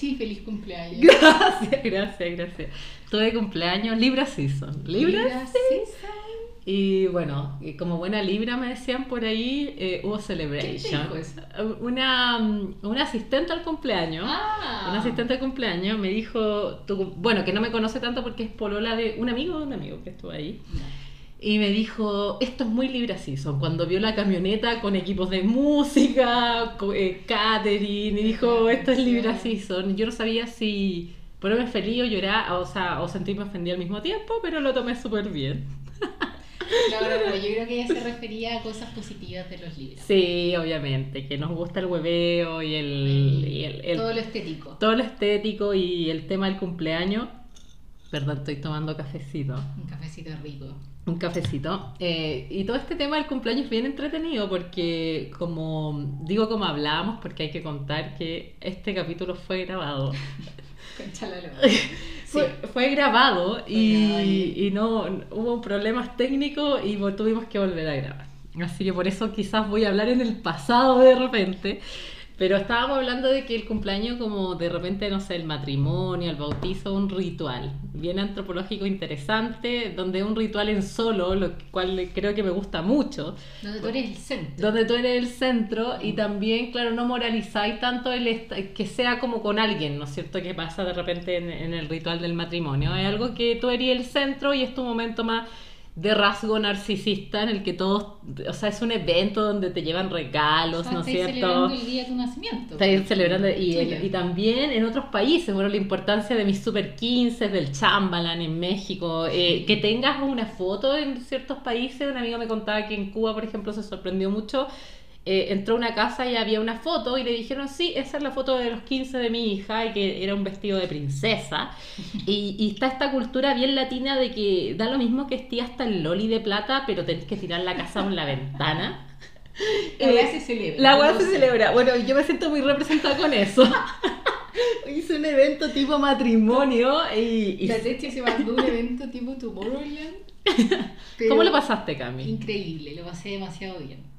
Techi, feliz cumpleaños. Gracias, gracias, gracias. Tuve cumpleaños Libra Season. Libra, Libra Season. Season. Y bueno, y como buena Libra me decían por ahí, eh, hubo celebration. ¿Quién te dijo eso? Una, mm, una asistente al cumpleaños. Ah. Una asistente de cumpleaños me dijo, tu- bueno, que no me conoce tanto porque es polola de un amigo de un amigo que estuvo ahí. Y me dijo, esto es muy Libra Season. Cuando vio la camioneta con equipos de música, eh, catering, y dijo, esto es Libra Season. Yo no sabía si ponerme feliz o llorar, o sea, o sentirme ofendida al mismo tiempo, pero lo tomé súper bien. No, no, no, yo creo que ella se refería a cosas positivas de los libros. Sí, obviamente, que nos gusta el hueveo y el... y el- el- Todo lo estético. todo lo estético y el tema del cumpleaños. Perdón, estoy tomando cafecito. Un cafecito rico. Un cafecito. Eh, y todo este tema del cumpleaños es bien entretenido porque, como digo, como hablábamos, porque hay que contar que este capítulo fue grabado. La lora. Fue, fue grabado Fue y, grabado y- no hubo problemas técnicos y tuvimos que volver a grabar. Así que por eso quizás voy a hablar en el pasado de repente. Pero estábamos hablando de que el cumpleaños como de repente, no sé, el matrimonio, el bautizo, un ritual bien antropológico interesante, donde un ritual en solo, lo cual creo que me gusta mucho, Donde tú eres el centro. donde tú eres el centro y también, claro, no moralizáis tanto el que sea como con alguien, ¿no es cierto? Que pasa de repente en, en el ritual del matrimonio. Es algo que tú eres el centro y es tu momento más de rasgo narcisista en el que todos, o sea, es un evento donde te llevan regalos, O sea, ¿no es cierto? celebrando el día de tu nacimiento. Estáis celebrando y también en otros países, bueno, la importancia de mis super 15, del Chambalan en México, eh, que tengas una foto en ciertos países, una amiga me contaba que en Cuba, por ejemplo, se sorprendió mucho, eh, entró a una casa y había una foto y le dijeron, sí, esa es la foto de los 15 de mi hija y que era un vestido de princesa. Y, y está esta cultura bien latina de que da lo mismo que esté hasta el loli de plata, pero tenés que tirar la casa por la ventana. La weá Eh, se celebra. La weá no se sé. celebra. Bueno, yo me siento muy representada con eso. Hice un evento tipo matrimonio y... y- La se mandó un evento tipo Tomorrowland. ¿Cómo lo pasaste, Cami? Increíble, lo pasé demasiado bien.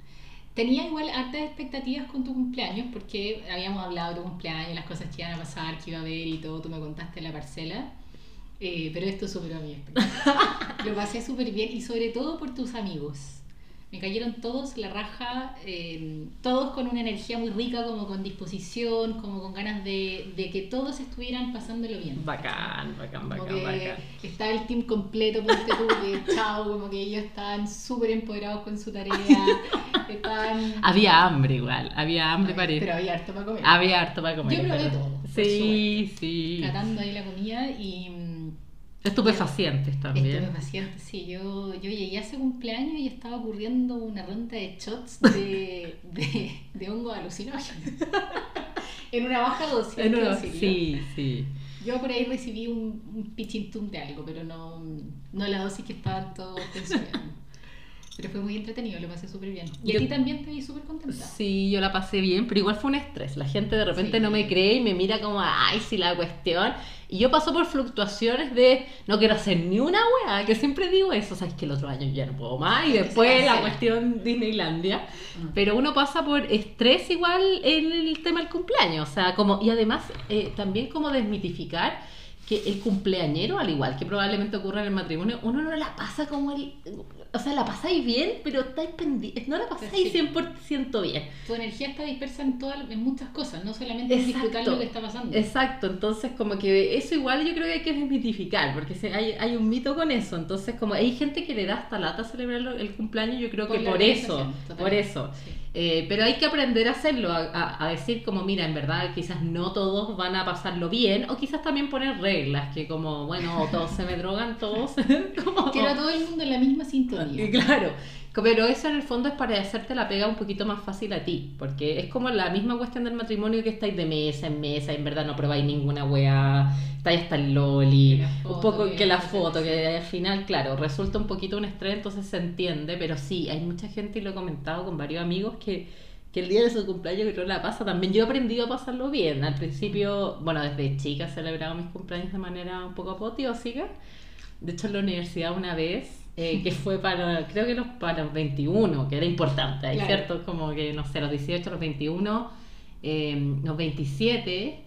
Tenía igual hartas expectativas con tu cumpleaños porque habíamos hablado de tu cumpleaños, las cosas que iban a pasar, que iba a haber y todo, tú me contaste la parcela. Eh, pero esto superó mi expectativa. lo pasé súper bien y sobre todo por tus amigos. Me cayeron todos la raja, eh, todos con una energía muy rica, como con disposición, como con ganas de, de que todos estuvieran pasándolo bien. Bacán, bacán, Como bacán, bacán. estaba el team completo, ponte tú, que chao, como que ellos estaban súper empoderados con su tarea, estaban... Había hambre igual, había hambre para ir. Pero había harto para comer. Había harto para comer. Yo probé todo, Sí, sí. Catando ahí la comida y... Estupefacientes también. Estupefaciente, sí. Yo, yo llegué a ese cumpleaños y estaba ocurriendo una ronda de shots de, de, de hongos alucinógenos. en una baja dosis. En decirlo. sí, sí. Yo por ahí recibí un, un pichintún de algo, pero no, no la dosis que estaban todos consumiendo. Pero fue muy entretenido, lo pasé súper bien. Y Yo- a ti también te vi súper contenta. Sí, yo la pasé bien, pero igual fue un estrés. La gente de repente Sí. no me cree y me mira como, ay, sí, la cuestión. Y yo paso por fluctuaciones de no quiero hacer ni una wea, que siempre digo eso, sabes que el otro año ya no puedo más y después la cuestión Disneylandia. Mm. Pero uno pasa por estrés igual en el tema del cumpleaños, o sea, como, y además eh, también como desmitificar que el cumpleañero, al igual que probablemente ocurra en el matrimonio, uno no la pasa como el... O sea, la pasáis bien, pero estáis pendientes, no la pasáis Sí. 100% bien. Tu energía está dispersa en, todas, en muchas cosas, no solamente en disfrutar lo que está pasando. Exacto, entonces como que eso igual yo creo que hay que desmitificar, porque hay, hay un mito con eso, entonces como hay gente que le da hasta lata celebrar el cumpleaños, yo creo Por que por eso, por eso. Eh, pero hay que aprender a hacerlo, a, a- a decir como, mira, en verdad quizás no todos van a pasarlo bien, o quizás también poner reglas, que como, bueno, todos se me drogan, todos... como- Quiero a todo el mundo en la misma sintonía. claro, pero eso en el fondo es para hacerte la pega un poquito más fácil a ti, porque es como la misma cuestión del matrimonio que estáis de mesa en mesa, y en verdad no probáis ninguna weá, estáis hasta el loli, Que un poco que que la foto, que al final, claro, resulta un poquito un estrés, entonces se entiende, pero sí, hay mucha gente, y lo he comentado con varios amigos, que, que el día de su cumpleaños que no la pasa también. Yo he aprendido a pasarlo bien, al principio, bueno, desde chica he celebrado mis cumpleaños de manera un poco apoteósica. De hecho, en la universidad una vez, eh, que fue para, creo que los, para los 21, que era importante, ¿hay Claro. ¿cierto? Como que, no sé, los 18, los 21, eh, los 27,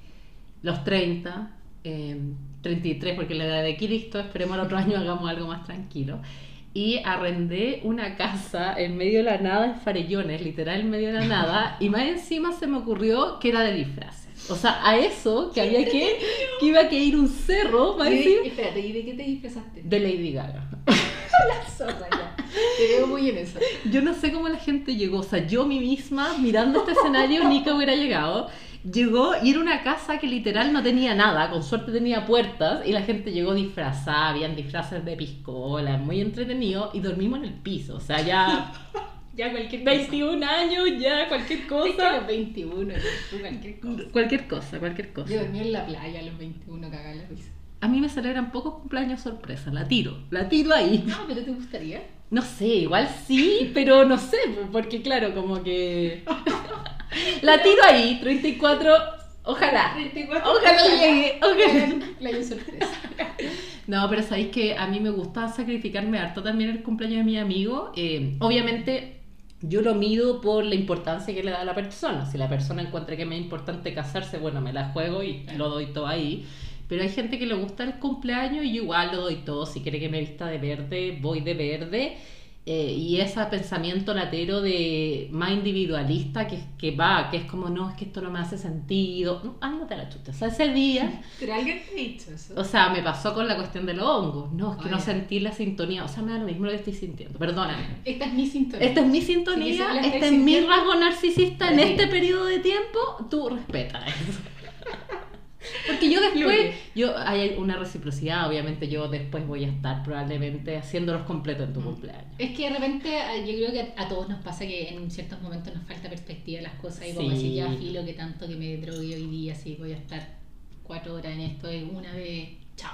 los 30, eh, 33, porque la edad de Cristo, esperemos el otro año hagamos algo más tranquilo. Y arrendé una casa en medio de la nada en Farellones, literal en medio de la nada, y más encima se me ocurrió que era de disfraces. O sea, a eso que había que, que iba a que ir un cerro, más ¿Y espérate, ¿y de qué te disfrazaste? de Lady Gaga. la zorra ya. Te veo muy en eso. Yo no sé cómo la gente llegó, o sea, yo mí misma mirando este escenario, Nika hubiera llegado. Llegó y era una casa que literal no tenía nada, con suerte tenía puertas y la gente llegó disfrazada, habían disfraces de piscola, muy entretenido y dormimos en el piso, o sea, ya, ya cualquier 21 años, ya cualquier que a cosa. los 21, tú cualquier cosa. Cualquier cosa, cualquier cosa. Yo dormí en la playa a los 21, cagada la risa. A mí me celebran pocos cumpleaños sorpresa, la tiro, la tiro ahí. No, pero ¿te gustaría? No sé, igual sí, pero no sé, porque claro, como que... La tiro ahí, 34, ojalá. 34. Ojalá llegue, ojalá. Playa sorpresa. No, pero sabéis que a mí me gusta sacrificarme harto también el cumpleaños de mi amigo. Eh, obviamente yo lo mido por la importancia que le da a la persona. Si la persona encuentra que me es importante casarse, bueno, me la juego y lo doy todo ahí. Pero hay gente que le gusta el cumpleaños y yo igual lo doy todo. Si quiere que me vista de verde, voy de verde. Eh, y ese pensamiento latero de más individualista que, que va, que es como, no, es que esto no me hace sentido. No, ándate a la chucha. O sea, ese día Pero alguien te ha dicho eso. o sea, me pasó con la cuestión de los hongos. No, es que no sentí la sintonía. O sea, me da lo mismo lo que estoy sintiendo. Perdóname. Esta es mi sintonía. Esta es mi sintonía, este es mi rasgo narcisista en este periodo de tiempo. Tú respeta eso. Porque yo después, yo hay una reciprocidad, obviamente yo después voy a estar probablemente haciéndolos completos en tu Mm. cumpleaños. Es que de repente eh, yo creo que a, todos nos pasa que en ciertos momentos nos falta perspectiva de las cosas y como Sí. decir ya filo que tanto que me drogué hoy día, así voy a estar cuatro horas en esto y una vez, chao.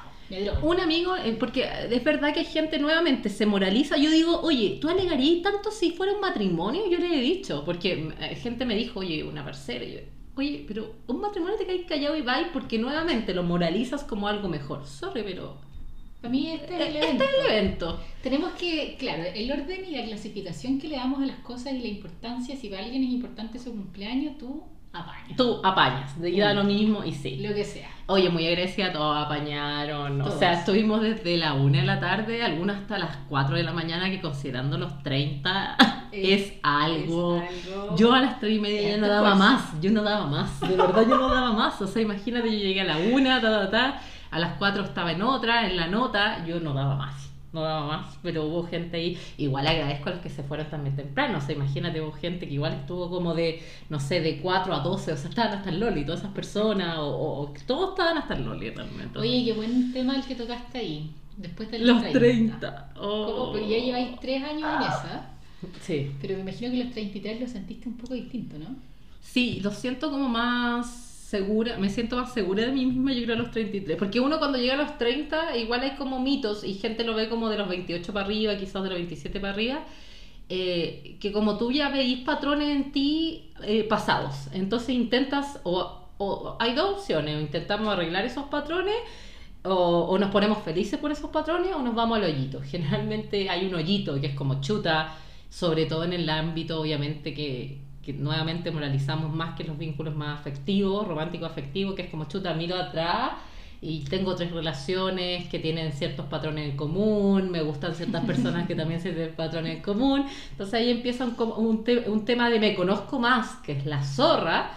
Un amigo, eh, porque es verdad que hay gente nuevamente se moraliza. Yo digo, oye, ¿tú alegarías tanto si fuera un matrimonio? Yo le he dicho, porque eh, gente me dijo, oye, una. Y yo, oye, pero un matrimonio te caes callado y vais porque nuevamente lo moralizas como algo mejor. Sorry, pero Para mí este es el este evento. es el evento. Tenemos que, claro, el orden y la clasificación que le damos a las cosas y la importancia, si para alguien es importante su cumpleaños, tú Tú apañas, de da lo mismo y sí. Lo que sea. Oye, muy agradecida, todos apañaron. O Todos. sea, estuvimos desde la 1 de la tarde, algunos hasta las 4 de la mañana, que considerando los 30 es, Es- algo. es algo- Yo a las 3 y media ya no daba esfuerzo. más, yo no daba más, de verdad yo no daba más. O sea, imagínate, yo llegué a la 1, ta, ta, ta, a las 4 estaba en otra, en la nota, yo no daba más. No daba más, pero hubo gente ahí. Igual agradezco a los que se fueron también temprano. O sea, imagínate, hubo gente que igual estuvo como de, no sé, de 4 a 12. O sea, estaban hasta el Loli, todas esas personas. O, o- o- todos estaban hasta el Loli realmente. Oye, qué buen tema el que tocaste ahí. Después de los 30. ¿Cómo? Oh. Porque ya lleváis tres años en esa, Sí. pero me imagino que los 33 lo sentiste un poco distinto, ¿no? Sí, lo siento como más segura, me siento más segura de mí misma, yo creo a los 33. Porque uno cuando llega a los 30, igual hay como mitos y gente lo ve como de los 28 para arriba, quizás de los 27 para arriba, eh, que como tú ya veis patrones en ti eh, pasados. Entonces intentas, o, o hay dos opciones, o intentamos arreglar esos patrones. O, o nos ponemos felices por esos patrones o nos vamos al hoyito. Generalmente hay un hoyito que es como chuta, sobre todo en el ámbito, obviamente, que, que nuevamente moralizamos más que los vínculos más afectivos, románticos afectivos, que es como chuta, miro atrás y tengo tres relaciones que tienen ciertos patrones en común, me gustan ciertas personas que también tienen patrones en común. Entonces ahí empieza un, un, te- un tema de me conozco más, que es la zorra.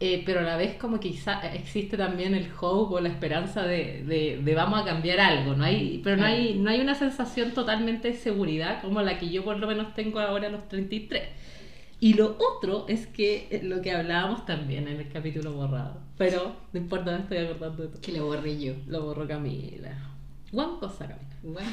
eh, pero a la vez como que quizá existe también el hope o la esperanza de, de, de vamos a cambiar algo, ¿no? hay, pero no hay, no hay una sensación totalmente de seguridad como la que yo por lo menos tengo ahora a los 33. Y lo otro es que eh, lo que hablábamos también en el capítulo borrado. Pero no importa, me estoy acordando de todo. Que lo borré yo. Lo borró Camila. One cosa, Camila. Bueno,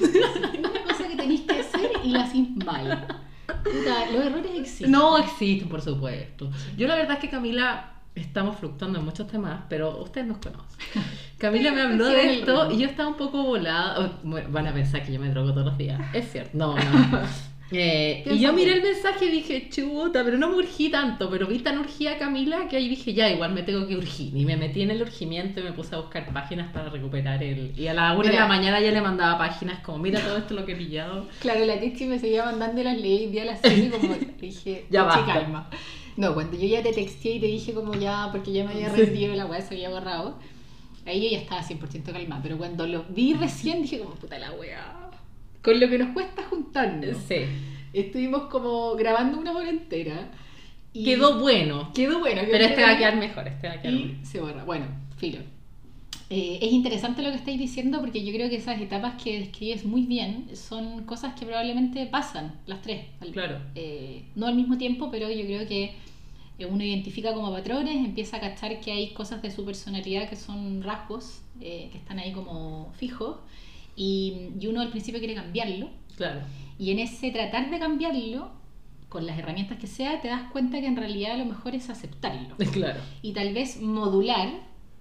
una cosa que tenéis que hacer y la hacís mal. Puta, los errores existen. No existen, por supuesto. Yo la verdad es que Camila estamos fluctuando en muchos temas, pero ustedes nos conocen. Camila me habló Sí, de esto y yo estaba un poco volada. Bueno, Van a pensar que yo me drogo todos los días. Es cierto. No, no. Eh, y yo miré el mensaje y dije, chuta, pero no me urgí tanto, pero vi tan urgida a Camila que ahí dije, ya, igual me tengo que urgir. Y me metí en el urgimiento y me puse a buscar páginas para recuperar el... Y a la una de Mira. la mañana ya le mandaba páginas como, mira todo esto lo que he pillado. Claro, la Tixi me seguía mandando las leyes día a las 6 y como dije, Ya "Tixi, basta". calma. No, cuando yo ya te texté y te dije como ya, porque ya me había rendido y la weá se había borrado, ahí yo ya estaba 100% calmada. Pero cuando lo vi recién dije como, puta la weá. Con lo que nos cuesta juntarnos. Sí. Estuvimos como grabando una hora entera. y Quedó bueno. Quedó bueno. quedó Pero este va a quedar mejor, este va a quedar y mejor. se borra. Bueno, filo. Eh, es interesante lo que estáis diciendo porque yo creo que esas etapas que describes muy bien son cosas que probablemente pasan, las tres. al- Claro. eh, no al mismo tiempo, pero yo creo que eh, uno identifica como patrones, empieza a cachar que hay cosas de su personalidad que son rasgos, eh, que están ahí como fijos, y, y uno al principio quiere cambiarlo. Claro. Y en ese tratar de cambiarlo, con las herramientas que sea, te das cuenta que en realidad lo mejor es aceptarlo Claro. y tal vez modular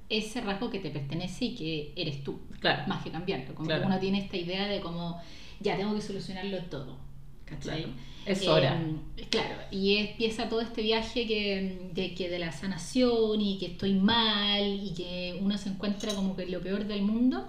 ese rasgo que te pertenece y que eres tú, Claro. más que cambiarlo. Como Claro. que uno tiene esta idea de como, ya tengo que solucionarlo todo. ¿Cachai? Claro. Es Eh, hora. claro, y empieza todo este viaje que, de, que de la sanación y que estoy mal y que uno se encuentra como que lo peor del mundo,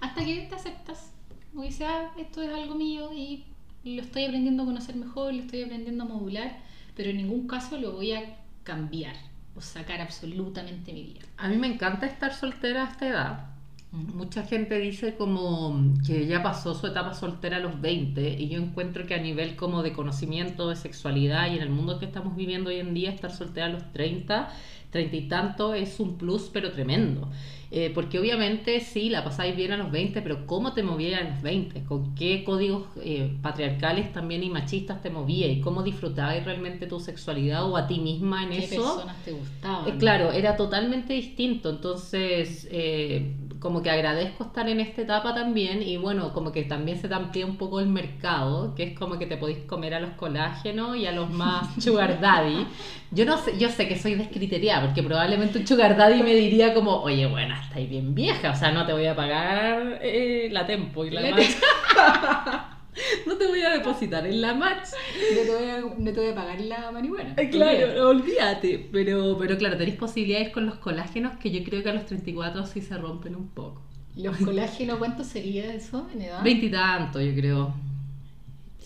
hasta que te aceptas. Que dices, ah, esto es algo mío y lo estoy aprendiendo a conocer mejor, lo estoy aprendiendo a modular, pero en ningún caso lo voy a cambiar o sacar absolutamente mi vida. A mí me encanta estar soltera a esta edad. Mucha gente dice como que ya pasó su etapa soltera a los 20 y yo encuentro que a nivel como de conocimiento de sexualidad y en el mundo que estamos viviendo hoy en día estar soltera a los 30, 30 y tanto es un plus pero tremendo. Eh, porque obviamente sí, la pasáis bien a los 20, pero ¿cómo te movías a los 20? ¿Con qué códigos eh, patriarcales también y machistas te movías? ¿Y cómo disfrutabas realmente tu sexualidad o a ti misma en ¿Qué eso? personas te gustaban? Eh, claro, era totalmente distinto, entonces eh, como que agradezco estar en esta etapa también y bueno, como que también se te amplía un poco el mercado, que es como que te podéis comer a los colágenos y a los más sugar daddy. Yo no sé, yo sé que soy descriteriada porque probablemente un sugar daddy me diría como, oye, bueno, estáis bien vieja, o sea, no te voy a pagar eh, la tempo y la, La match. no te voy a depositar en la match. No te voy a, no te voy a pagar la marihuana. Eh, Claro, olvídate. Pero, pero claro, tenéis posibilidades con los colágenos que yo creo que a los 34 sí se rompen un poco. ¿Los colágenos cuánto sería eso en edad? Veintitantos, yo creo.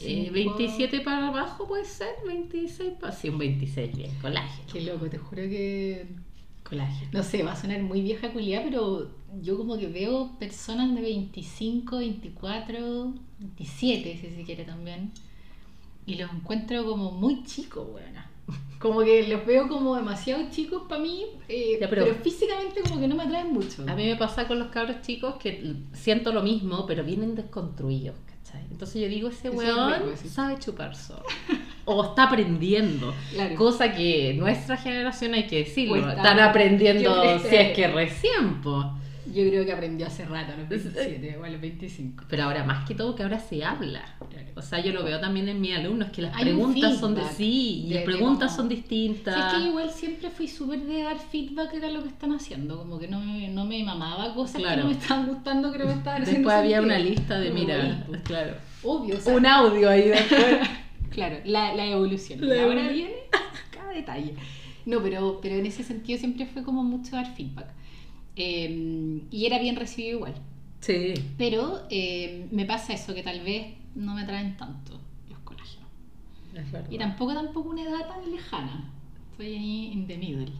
Eh, Cinco. 27 para abajo puede ser, 26 para... Sí, un 26, bien, colágeno. Qué loco, te juro que... Colágeno. No sé, va a sonar muy vieja culiada, pero yo como que veo personas de 25, 24, 27, si se quiere también. Y los encuentro como muy chicos, buena. Como que los veo como demasiado chicos para mí, eh, Ya, pero- pero... físicamente como que no me atraen mucho. A mí me pasa con los cabros chicos que siento lo mismo, pero vienen desconstruidos, ¿cachai? Entonces yo digo, ese es weón rico, sabe chupar solo. o está aprendiendo. Claro. Cosa que nuestra generación, hay que decirlo, Pues está- están aprendiendo si es que recién, po. Yo creo que aprendió hace rato, a los 27 o a los 25. Pero ahora más que todo que ahora se habla. O sea, yo lo veo también en mis alumnos, que las Hay preguntas son de sí, y las preguntas son distintas. Sí, es que igual siempre fui súper de dar feedback de lo que están haciendo, como que no me, no me mamaba cosas Claro. que no me estaban gustando, que no me estaban Después había sentido. una lista de, mira, pues. claro. Obvio, o sea, Un audio ahí después. Claro, la, la evolución. La ahora evolución. viene cada detalle. No, pero, pero en ese sentido siempre fue como mucho dar feedback. Eh, y era bien recibido igual. Sí. Pero eh, me pasa eso, que tal vez no me atraen tanto los colágenos. Es verdad. Y tampoco tampoco una edad tan lejana. Estoy ahí in the middle.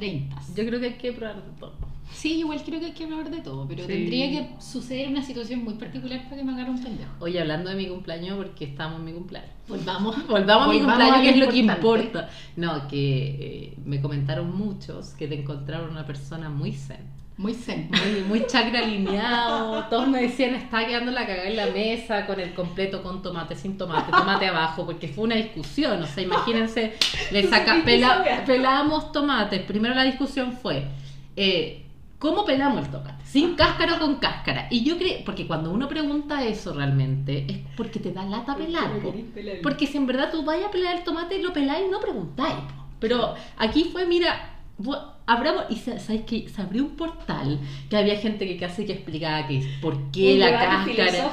30. Yo creo que hay que probar de todo. Sí, igual creo que hay que hablar de todo, pero Sí. tendría que suceder una situación muy particular para que me agarre un pendejo. Oye, hablando de mi cumpleaños, porque estamos en mi cumpleaños. Volvamos. Volvamos a mi cumpleaños, a que es lo que importa. No, que eh, me comentaron muchos que te encontraron una persona muy zen. Muy zen. muy, muy chakra alineado. Todos me decían, está quedando la cagada en la mesa con el completo con tomate, sin tomate, tomate abajo, porque fue una discusión. O sea, imagínense, le saca, pela- pelamos tomates. Primero la discusión fue, eh, ¿cómo pelamos el tomate? ¿Sin cáscara o con cáscara? Y yo creo, porque cuando uno pregunta eso realmente, es porque te da lata pelar. po. Porque si en verdad tú vayas a pelar el tomate, lo peláis y no preguntáis. po. Pero aquí fue, mira, abramos, y sa- sabes que se abrió un portal que había gente que casi que explicaba que por qué Un la cáscara,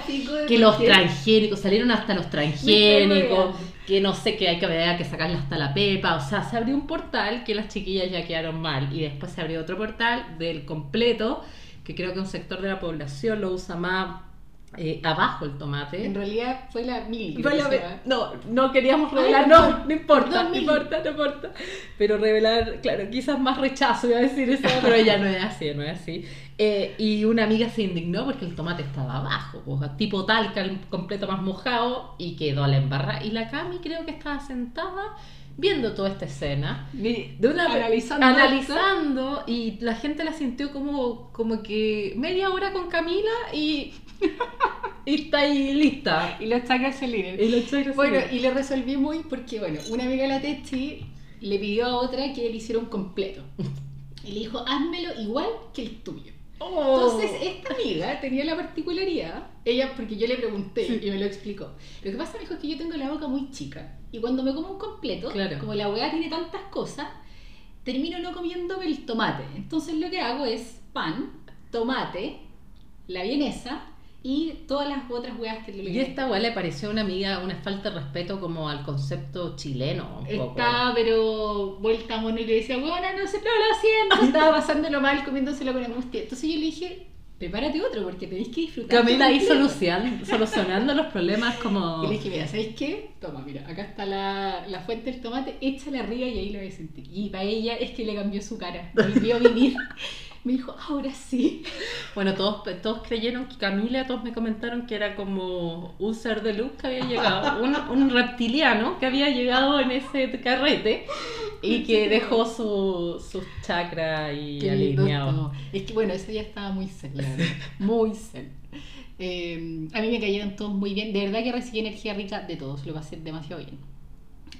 que los transgénicos, salieron hasta los transgénicos, que no sé qué hay que haber que sacarle hasta la pepa, o sea, se abrió un portal que las chiquillas ya quedaron mal y después se abrió otro portal del completo, que creo que un sector de la población lo usa más eh, abajo el tomate. En realidad fue la mil. Fue la va. no, no queríamos Ay, revelar, perdón. no, no importa, Perdón, no importa, no importa. Pero revelar, claro, quizás más rechazo iba a decir eso, pero ya no es así, no es así. Eh, y una amiga se indignó porque el tomate estaba abajo, pues, tipo talca, completo más mojado, y quedó a la embarra. Y la Cami creo que estaba sentada viendo toda esta escena. De una, Analizando analizando y la gente la sintió como, como que media hora con Camila y, y está ahí lista. Y los chakras se. Y los chakras Bueno, y lo resolví muy porque, bueno, una amiga de la Techi le pidió a otra que él hiciera un completo. Y le dijo, házmelo igual que el tuyo. Oh. Entonces, esta amiga tenía la particularidad, ella, porque yo le pregunté Sí. y me lo explicó. Lo que pasa, me dijo, es que yo tengo la boca muy chica. Y cuando me como un completo, Claro. como la weá tiene tantas cosas, termino no comiéndome el tomate. Entonces, lo que hago es pan, tomate, la vienesa y todas las otras weas que le Y esta weá le pareció a una amiga una falta de respeto como al concepto chileno. Un poco. Estaba, pero vuelta a mono y le decía, bueno, no sé, pero lo haciendo, estaba pasándolo mal, comiéndoselo con angustia. Entonces yo le dije, prepárate otro porque tenéis que disfrutar. Camila ahí completo". solucion- solucionando los problemas como... Y le dije, mira, ¿sabéis qué? Toma, mira, acá está la, la fuente del tomate, échale arriba y ahí lo vais a sentir. Y para ella es que le cambió su cara, volvió a vivir. Me dijo, ahora sí. Bueno, todos, todos creyeron que Camila, todos me comentaron que era como un ser de luz que había llegado, un, un reptiliano que había llegado en ese carrete y que dejó su, sus chakras lindo alineados. Es que bueno, ese día estaba muy zen. Muy zen. Eh, a mí me cayeron todos muy bien. De verdad que recibí energía rica de todos. Lo pasé demasiado bien.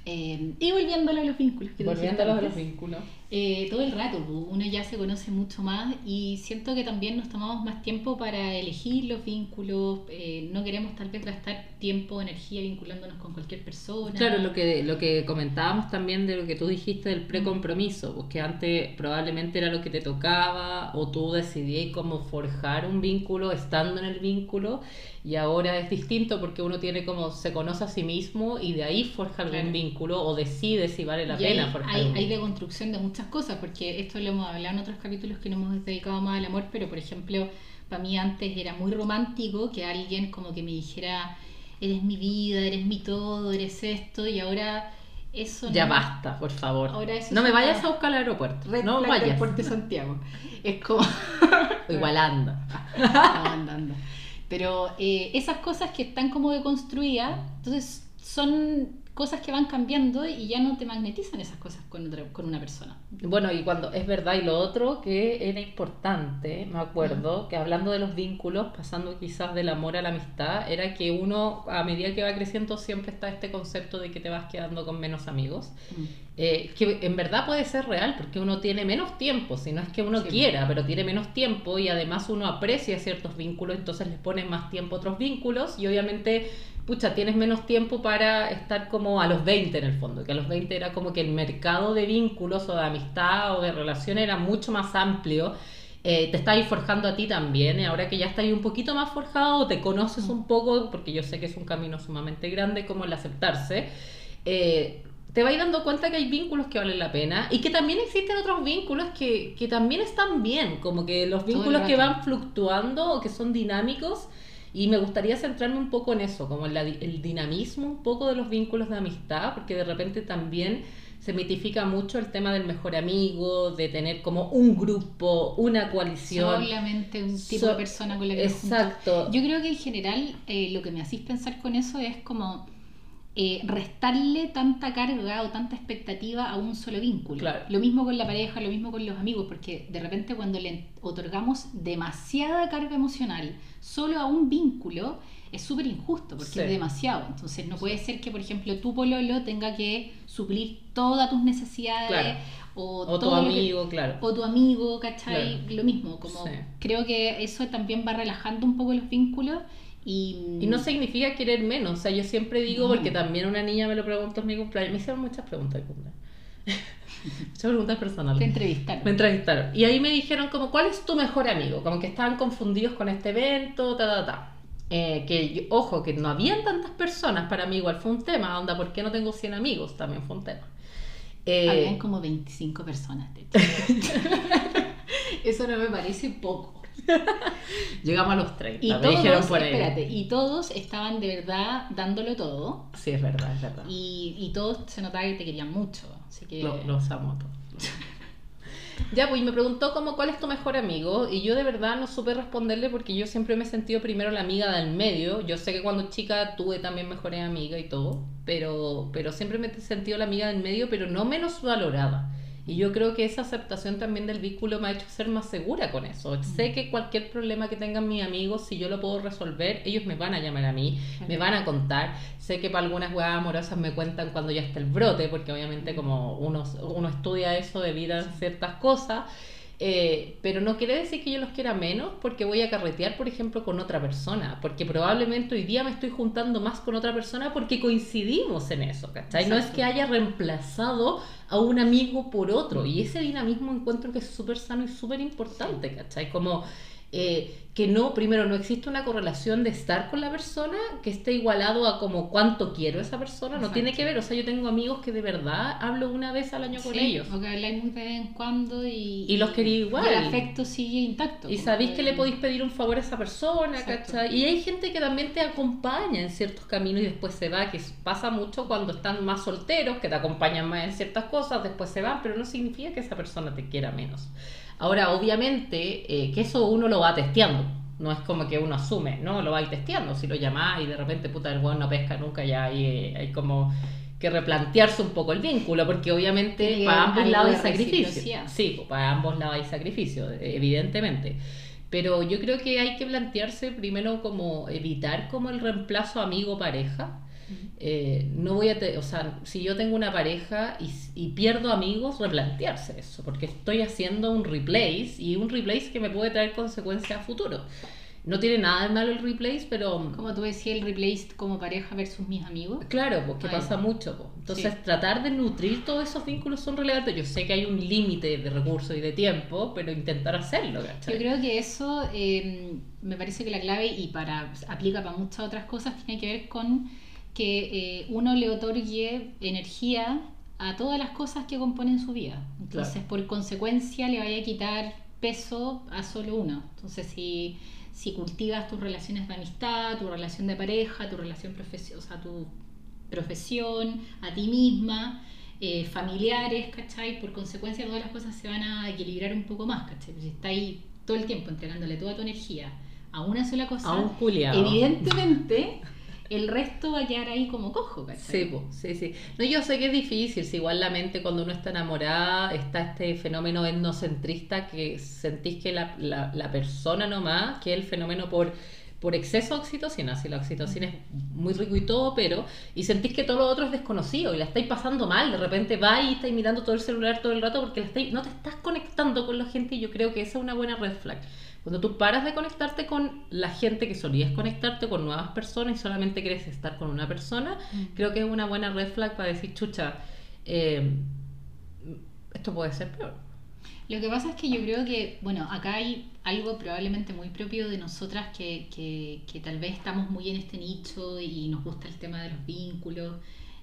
Eh, y volviéndolo a los vínculos. que Volviendo a los vínculos. Eh, todo el rato, uno ya se conoce mucho más y siento que también nos tomamos más tiempo para elegir los vínculos. eh, no queremos tal vez gastar tiempo, energía vinculándonos con cualquier persona. Claro, lo que, lo que comentábamos también de lo que tú dijiste del precompromiso, pues que antes probablemente era lo que te tocaba o tú decidías cómo forjar un vínculo estando en el vínculo y ahora es distinto porque uno tiene como se conoce a sí mismo y de ahí forja algún Claro. vínculo o decide si vale la Y pena hay, forjar hay, hay de construcción de muchas cosas, porque esto lo hemos hablado en otros capítulos que no hemos dedicado más al amor, pero por ejemplo, para mí antes era muy romántico que alguien como que me dijera, eres mi vida, eres mi todo, eres esto, y ahora eso Ya no- basta, por favor. Ahora eso no me vayas a buscar al aeropuerto. Red no vayas. del Puerto de Santiago. Es como... Igual anda. No, anda, anda. Pero eh, esas cosas que están como deconstruidas, entonces son cosas que van cambiando y ya no te magnetizan esas cosas con, otra, con una persona. Bueno, y cuando es verdad, y lo otro que era importante, me acuerdo, que hablando de los vínculos, pasando quizás del amor a la amistad, era que uno, a medida que va creciendo, siempre está este concepto de que te vas quedando con menos amigos. Eh, que en verdad puede ser real porque uno tiene menos tiempo, si no es que uno Sí. quiera, pero tiene menos tiempo y además uno aprecia ciertos vínculos, entonces les pones más tiempo a otros vínculos y obviamente, pucha, tienes menos tiempo para estar como a los 20 en el fondo, que a los 20 era como que el mercado de vínculos o de amistad o de relación era mucho más amplio. Eh, te estáis forjando a ti también, y ahora que ya estáis un poquito más forjado, te conoces un poco, porque yo sé que es un camino sumamente grande como el aceptarse, eh, te vais dando cuenta que hay vínculos que valen la pena y que también existen otros vínculos que, que también están bien, como que los vínculos que van fluctuando o que son dinámicos. Y me gustaría centrarme un poco en eso, como en la el dinamismo un poco de los vínculos de amistad, porque de repente también se mitifica mucho el tema del mejor amigo, de tener como un grupo, una coalición. Solamente un tipo So- de persona con la que. Exacto. Yo creo que en general eh, lo que me hacís pensar con eso es como eh, restarle tanta carga o tanta expectativa a un solo vínculo. Claro. Lo mismo con la pareja, lo mismo con los amigos, porque de repente cuando le otorgamos demasiada carga emocional solo a un vínculo, es súper injusto porque Sí. es demasiado. Entonces no puede ser que, por ejemplo, tu pololo tenga que suplir todas tus necesidades Claro. o, O tu que- amigo, claro. o tu amigo, ¿cachai? Claro. Lo mismo, como Sí. creo que eso también va relajando un poco los vínculos y... Y no significa querer menos, o sea, yo siempre digo, No. porque también una niña me lo preguntó en mi cumpleaños, me hicieron muchas preguntas de cumpleaños. muchas preguntas personales. Te entrevistaron. Me entrevistaron. Y ahí me dijeron como, ¿cuál es tu mejor amigo? Como que estaban confundidos con este evento, ta, ta, ta. Eh, que, yo- ojo, que no habían tantas personas, para mí igual fue un tema, onda, ¿por qué no tengo 100 amigos? También fue un tema. Eh, Habían como 25 personas, de hecho. Eso no me parece poco. llegamos a los 30, Y me dijeron todos, por ahí. espérate, y todos estaban de verdad dándolo todo. Sí, es verdad, es verdad. Y, y todos se notaba que te querían mucho. Así que. Lo- los amo todos. Ya, pues y me preguntó como cuál es tu mejor amigo y yo de verdad no supe responderle porque yo siempre me he sentido primero la amiga del medio. Yo sé que cuando chica tuve también mejores amigas y todo, pero, pero siempre me he sentido la amiga del medio, pero no menos valorada. Y yo creo que esa aceptación también del vínculo me ha hecho ser más segura con eso. Sé que cualquier problema que tengan mis amigos, si yo lo puedo resolver, ellos me van a llamar a mí, me van a contar. Sé que para algunas weas amorosas me cuentan cuando ya está el brote, porque obviamente como uno, uno estudia eso de vida en ciertas cosas. Eh, pero no quiere decir que yo los quiera menos porque voy a carretear, por ejemplo, con otra persona. Porque probablemente hoy día me estoy juntando más con otra persona porque coincidimos en eso, ¿cachai? No es que haya reemplazado a un amigo por otro. Y ese dinamismo encuentro que es súper sano y súper importante, ¿cachai? Como eh, que no, primero, no existe una correlación de estar con la persona que esté igualado a como cuánto quiero a esa persona. No tiene que ver, o sea, yo tengo amigos que de verdad hablo una vez al año con Sí, ellos. O que habláis muy de vez en cuando y. Y los quería igual. Y el afecto sigue intacto. Y sabéis que le podéis pedir un favor a esa persona, Exacto. ¿cachai? Y hay gente que también te acompaña en ciertos caminos y después se va, que pasa mucho cuando están más solteros, que te acompañan más en ciertas cosas, después se van, pero no significa que esa persona te quiera menos. Ahora, obviamente, eh, que eso uno lo va testeando. No es como que uno asume, ¿no? Lo vais testeando. Si lo llamás y de repente, puta, el weón no pesca nunca, ya hay, eh, hay como que replantearse un poco el vínculo, porque obviamente para ambos lados hay sacrificio. Sí, para ambos lados hay sacrificio, evidentemente. Pero yo creo que hay que plantearse primero como evitar como el reemplazo amigo-pareja. Eh, no voy a, te- o sea, si yo tengo una pareja y, y pierdo amigos, replantearse eso, porque estoy haciendo un replace y un replace que me puede traer consecuencias a futuro. No tiene nada de malo el replace, pero Como tú decías, el replace como pareja versus mis amigos. Claro, porque Ay. pasa mucho. po. Entonces, Sí. tratar de nutrir todos esos vínculos son relevantes. Yo sé que hay un límite de recursos y de tiempo, pero intentar hacerlo, ¿cachai? Yo creo que eso eh, me parece que la clave y para aplica para muchas otras cosas tiene que ver con que eh, uno le otorgue energía a todas las cosas que componen su vida. Entonces, Claro. por consecuencia, le vaya a quitar peso a solo uno. Entonces, si, si cultivas tus relaciones de amistad, tu relación de pareja, tu relación profesional, o sea, tu profesión, a ti misma, eh, familiares, ¿cachai? Por consecuencia, todas las cosas se van a equilibrar un poco más, ¿cachai? Si estás ahí todo el tiempo entregándole toda tu energía a una sola cosa, A un evidentemente el resto va a quedar ahí como cojo, ¿cachai? Sí, sí, sí. No, yo sé que es difícil, si igual la mente cuando uno está enamorada está este fenómeno etnocentrista que sentís que la, la, la persona que el fenómeno por, por exceso de oxitocina, si la oxitocina es muy rico y todo, pero, y sentís que todo lo otro es desconocido y la estáis pasando mal, de repente va y estáis mirando todo el celular todo el rato porque la estáis, no te estás conectando con la gente y yo creo que esa es una buena red flag. Cuando tú paras de conectarte con la gente que solías conectarte con nuevas personas y solamente quieres estar con una persona, Mm. creo que es una buena red flag para decir, chucha, eh, esto puede ser peor. Lo que pasa es que yo creo que, bueno, acá hay algo probablemente muy propio de nosotras que, que, que tal vez estamos muy en este nicho y nos gusta el tema de los vínculos.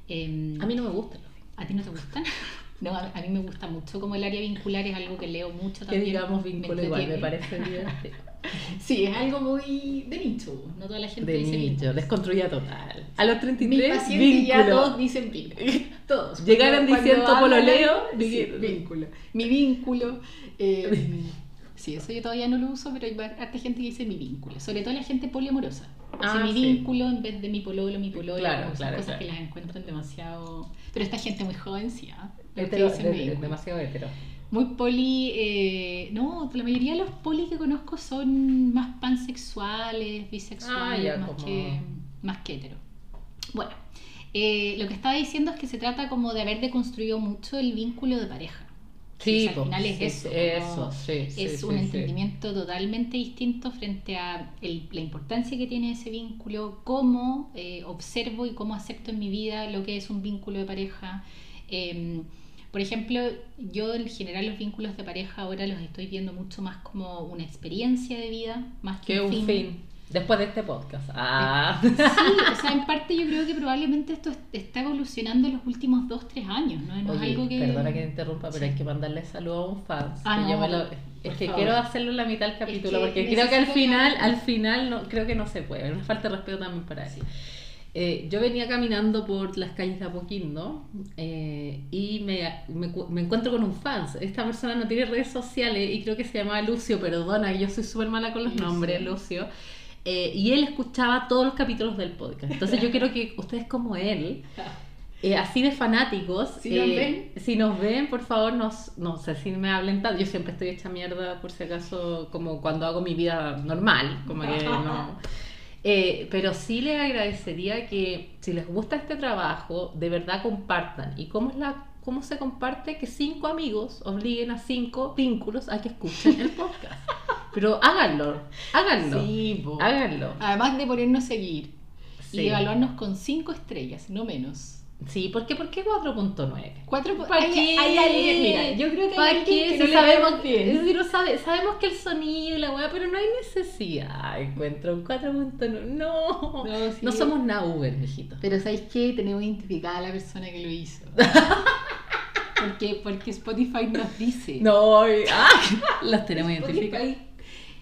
Em, A mí no me gusta. ¿A ti no te gustan? No, a, a mí me gusta mucho como el área vincular es algo que leo mucho Que también. digamos vínculo igual, me parece divertido. Sí, es algo muy de nicho. No toda la gente De dice nicho, desconstruida total. A los Mis 33, pacientes ya vínculo. todos dicen vínculo. Todos. Llegaron diciendo pololeo, sí, vínculo. Mi vínculo. eh, Sí, eso yo todavía no lo uso, pero hay harta gente que dice mi vínculo. Sobre todo la gente poliamorosa. Ah, mi sí. vínculo en vez de mi pololo, mi pololo. Claro, claro, cosas claro. que las encuentran demasiado... Pero esta gente muy joven, sí, Hetero- dicen de- demasiado hetero. Muy poli... eh, no, la mayoría de los poli que conozco son más pansexuales, bisexuales, Ah, ya, más, como- que, más que hetero. Bueno, eh, lo que estaba diciendo es que se trata como de haber deconstruido mucho el vínculo de pareja. Sí, al final es sí, eso. sí, como- eso, sí, sí, es un entendimiento totalmente distinto frente a el- la importancia que tiene ese vínculo, cómo eh, observo y cómo acepto en mi vida lo que es un vínculo de pareja. Eh, por ejemplo, yo en general los vínculos de pareja ahora los estoy viendo mucho más como una experiencia de vida, más que, Que un fin. Después de este podcast. Ah. Sí, o sea, en parte yo creo que probablemente esto est- está evolucionando en los últimos dos, tres años, ¿no? No Oye, es algo que... perdona que te interrumpa, pero Sí. hay que mandarle saludo a un fan. Ah, no, yo me lo- por es que favor. quiero hacerlo en la mitad del capítulo, que porque creo que al final, al final no, creo que no se puede. Una falta de respeto también para él. Eh, yo venía caminando por las calles de Apoquindo eh, y me, me, cu- me encuentro con un fan. Esta persona no tiene redes sociales y creo que se llamaba Lucio, perdona, yo soy súper mala con los Lucio. nombres, Lucio. Eh, y él escuchaba todos los capítulos del podcast. Entonces yo quiero que ustedes como él, eh, así de fanáticos, Si nos eh, ven. si nos ven, por favor, nos, no sé si me hablen tanto. Yo siempre estoy hecha mierda, por si acaso, como cuando hago mi vida normal, como que no. Eh, pero sí les agradecería que si les gusta este trabajo, de verdad compartan. ¿Y cómo es la cómo se comparte? Que cinco amigos obliguen a cinco vínculos a que escuchen el podcast. Pero háganlo, háganlo, Sí, háganlo. Además de ponernos a seguir Sí. y evaluarnos con 5 estrellas, no menos. Sí, ¿por qué, ¿por qué 4.9? Cuatro po- ¿Para hay, qué? hay alguien, mira, yo creo que ¿Para hay alguien que Si no le sabemos, bien. si no sabe- sabemos que el sonido y la weá, pero no hay necesidad. Encuentro un 4.9. No, No, sí. no somos nada Uber, mijito. Pero ¿sabéis qué? Tenemos identificada a la persona que lo hizo. porque, porque Spotify nos dice. No, ah, las tenemos identificadas.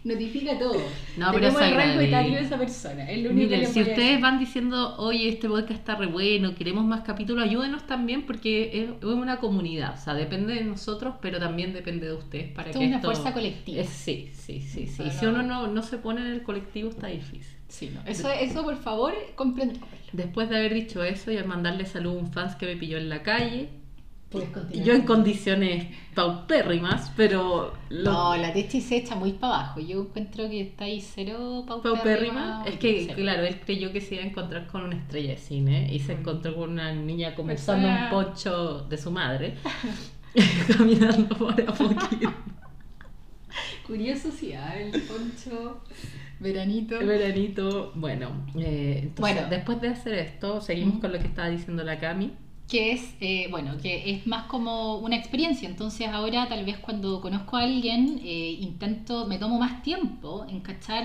Notifica todo. No, pero Tenemos eso el rango etario de esa persona. Es lo único Miren, que si ustedes van diciendo, oye, este podcast está re bueno, queremos más capítulos, ayúdenos también porque es, una comunidad. O sea, depende de nosotros, pero también depende de ustedes para Esto que es una esto... fuerza colectiva. Es- sí, sí, sí. sí. Si no- uno no, no se pone en el colectivo está difícil. Sí, no. Eso, eso por favor, compren. Después de haber dicho eso y a mandarle salud a un fans que me pilló en la calle. Yo en condiciones paupérrimas, pero... lo- No, la Techi se echa muy para abajo. Yo encuentro que está ahí cero paupérrima. paupérrima. Es que, Cero. claro, él creyó que se iba a encontrar con una estrella de cine y se encontró con una niña como usando un poncho de su madre, caminando por Apoquindo. Ah, el poncho veranito. Veranito, bueno, eh, entonces, Bueno. después de hacer esto, seguimos Ujú. con lo que estaba diciendo la Cami. Que es, eh, bueno, que es más como una experiencia. Entonces ahora tal vez cuando conozco a alguien, eh, intento, me tomo más tiempo en cachar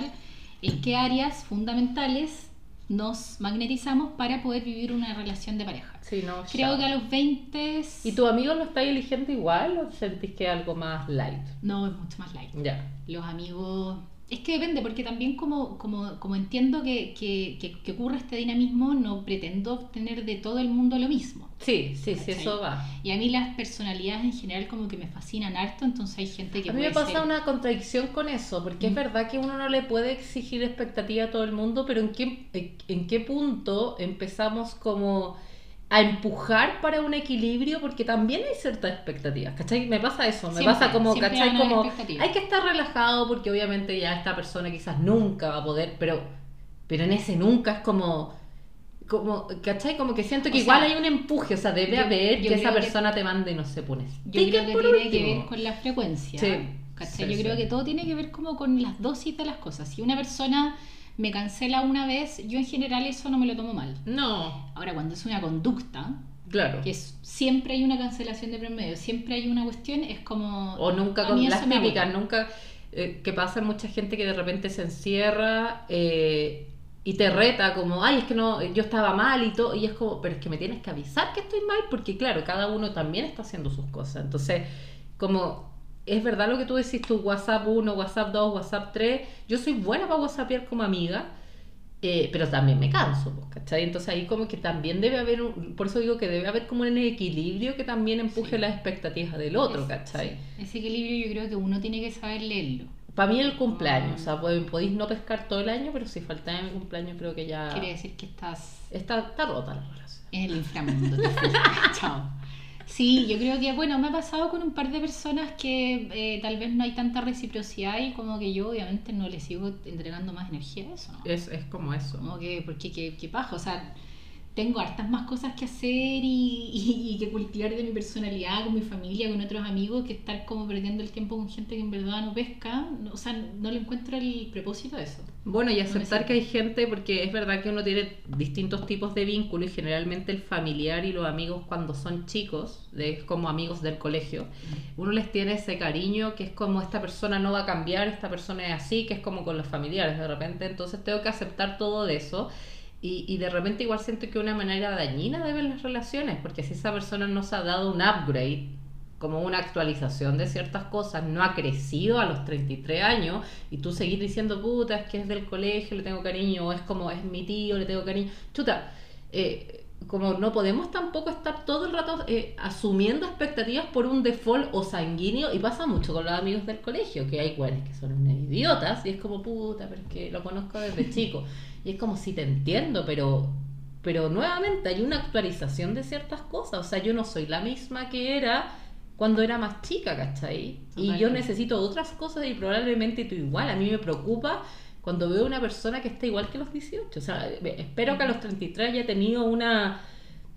en qué áreas fundamentales nos magnetizamos para poder vivir una relación de pareja. Sí, no, Creo ya. que a los 20... ¿Y tu amigo lo estáis eligiendo igual o sentís que es algo más light? No, es mucho más light. Ya. Los amigos... Es que depende, porque también como, como, como entiendo que, que, que- que ocurre este dinamismo, no pretendo obtener de todo el mundo lo mismo. Sí, sí, sí, eso va. Y a mí las personalidades en general como que me fascinan harto, entonces hay gente que A mí me pasa ser- una contradicción con eso, porque es Mm. verdad que uno no le puede exigir expectativa a todo el mundo, pero ¿en qué, en qué punto empezamos como a empujar para un equilibrio? Porque también hay ciertas expectativas, ¿cachai? Me pasa eso, me Siempre, pasa como, ¿cachai? Como hay que estar relajado porque obviamente ya esta persona quizás nunca va a poder, pero, pero en ese nunca es como... Como, ¿cachai? Como que siento que O igual sea, hay un empuje, o sea, debe yo- haber yo que esa creo que- persona te mande, no sé, pones. Yo creo que tiene que ver con la frecuencia. Sí, ¿cachai? sí, Yo creo que todo tiene que ver como con las dosis de las cosas. Si una persona me cancela una vez, yo en general eso no me lo tomo mal. No, Ahora, cuando es una conducta, claro. que es, siempre hay una cancelación de promedio, siempre hay una cuestión, es como... O nunca con las típicas, nunca eh, que pasa mucha gente que de repente se encierra eh, y te reta como, ay, es que no, yo estaba mal y todo, y es como, pero es que me tienes que avisar que estoy mal, porque claro, cada uno también está haciendo sus cosas. Entonces, como es verdad lo que tú decís, tu WhatsApp 1, WhatsApp 2, WhatsApp 3, yo soy buena para WhatsAppear como amiga, Eh, pero también me canso, pues, ¿cachai? Entonces ahí como que también debe haber, un- por eso digo que debe haber como un equilibrio que también empuje Sí. las expectativas del otro, Es- ¿cachai? sí, Ese equilibrio yo creo que uno tiene que saber leerlo. Para mí el cumpleaños, o sea, pod- podéis no pescar todo el año, pero si falta mi cumpleaños creo que ya Quiere decir que estás está, está rota la relación. en el inframundo. Chao. Sí, yo creo que, bueno, me ha pasado con un par de personas que eh, tal vez no hay tanta reciprocidad y como que yo obviamente no les sigo entregando más energía a eso, ¿no? Es, es como eso. Como que, porque qué, qué paja, o sea, tengo hartas más cosas que hacer y, y- y que cultivar de mi personalidad con mi familia, con otros amigos, que estar como perdiendo el tiempo con gente que en verdad no pesca, no- o sea, no le encuentro el propósito a eso. Bueno, y aceptar que hay gente, porque es verdad que uno tiene distintos tipos de vínculos y generalmente el familiar y los amigos cuando son chicos, de- como amigos del colegio, uno les tiene ese cariño que es como esta persona no va a cambiar, esta persona es así, que es como con los familiares de repente, entonces tengo que aceptar todo de eso. Y, de repente igual siento que una manera dañina de ver las relaciones, porque si esa persona no se ha dado un upgrade, como una actualización de ciertas cosas, no ha crecido a los 33 años y tú seguir diciendo, puta, es que es del colegio, le tengo cariño, o es como, es mi tío, le tengo cariño. Chuta, eh, como no podemos tampoco estar todo el rato eh, asumiendo expectativas por un default o sanguíneo, y pasa mucho con los amigos del colegio, que hay güeyes que son unos idiotas, y es como, puta, pero es que lo conozco desde chico. Y es como, si te entiendo, pero pero nuevamente hay una actualización de ciertas cosas. O sea, yo no soy la misma que era cuando era más chica, ¿cachai? Y yo necesito otras cosas y probablemente tú igual. A mí me preocupa cuando veo una persona que está igual que los 18. O sea, espero que a los 33 haya tenido una,